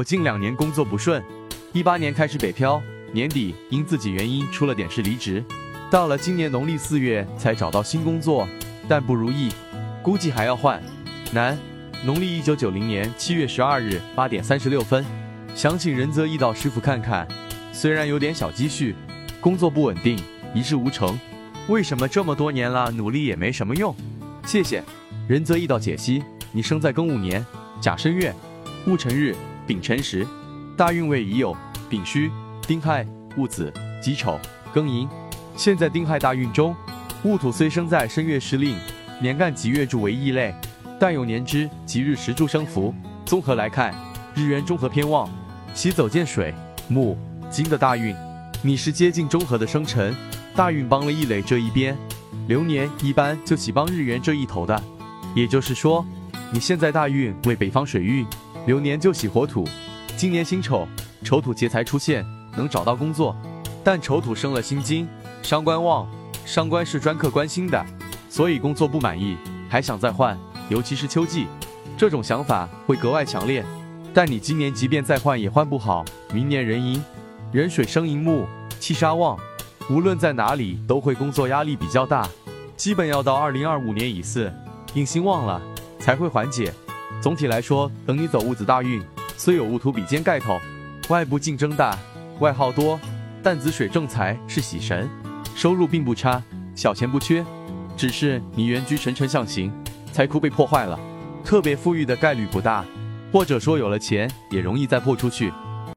我近两年工作不顺，一八年开始北漂，年底因自己原因出了点事离职，到了今年农历四月才找到新工作，但不如意，估计还要换。男，农历一九九零年七月十二日八点三十六分，想请仁泽义道师傅看看，虽然有点小积蓄，工作不稳定，一事无成，为什么这么多年了努力也没什么用？谢谢。仁泽义道解析：你生在庚午年甲申月戊辰日。丙辰时，大运位已有丙戌、丁亥、戊子、己丑、庚寅。现在丁亥大运中，戊土虽生在申月时令，年干己月柱为异类，但有年支吉日时柱生符。综合来看，日元中和偏旺，喜走见水、木、金的大运。你是接近中和的生辰，大运帮了异类这一边，流年一般就喜帮日元这一头的。也就是说，你现在大运为北方水运。流年就喜火土，今年辛丑，丑土劫财出现，能找到工作，但丑土生了辛金，伤官旺，伤官是专克官星的，所以工作不满意，还想再换，尤其是秋季，这种想法会格外强烈。但你今年即便再换也换不好，明年壬寅，壬水生寅木，气杀旺，无论在哪里都会工作压力比较大，基本要到二零二五年乙巳，印星旺了才会缓解。总体来说，等你走戊子大运，虽有戊土比肩盖头，外部竞争大，外耗多，但子水正财是喜神，收入并不差，小钱不缺。只是你原居辰辰相形，财库被破坏了，特别富裕的概率不大，或者说有了钱也容易再破出去。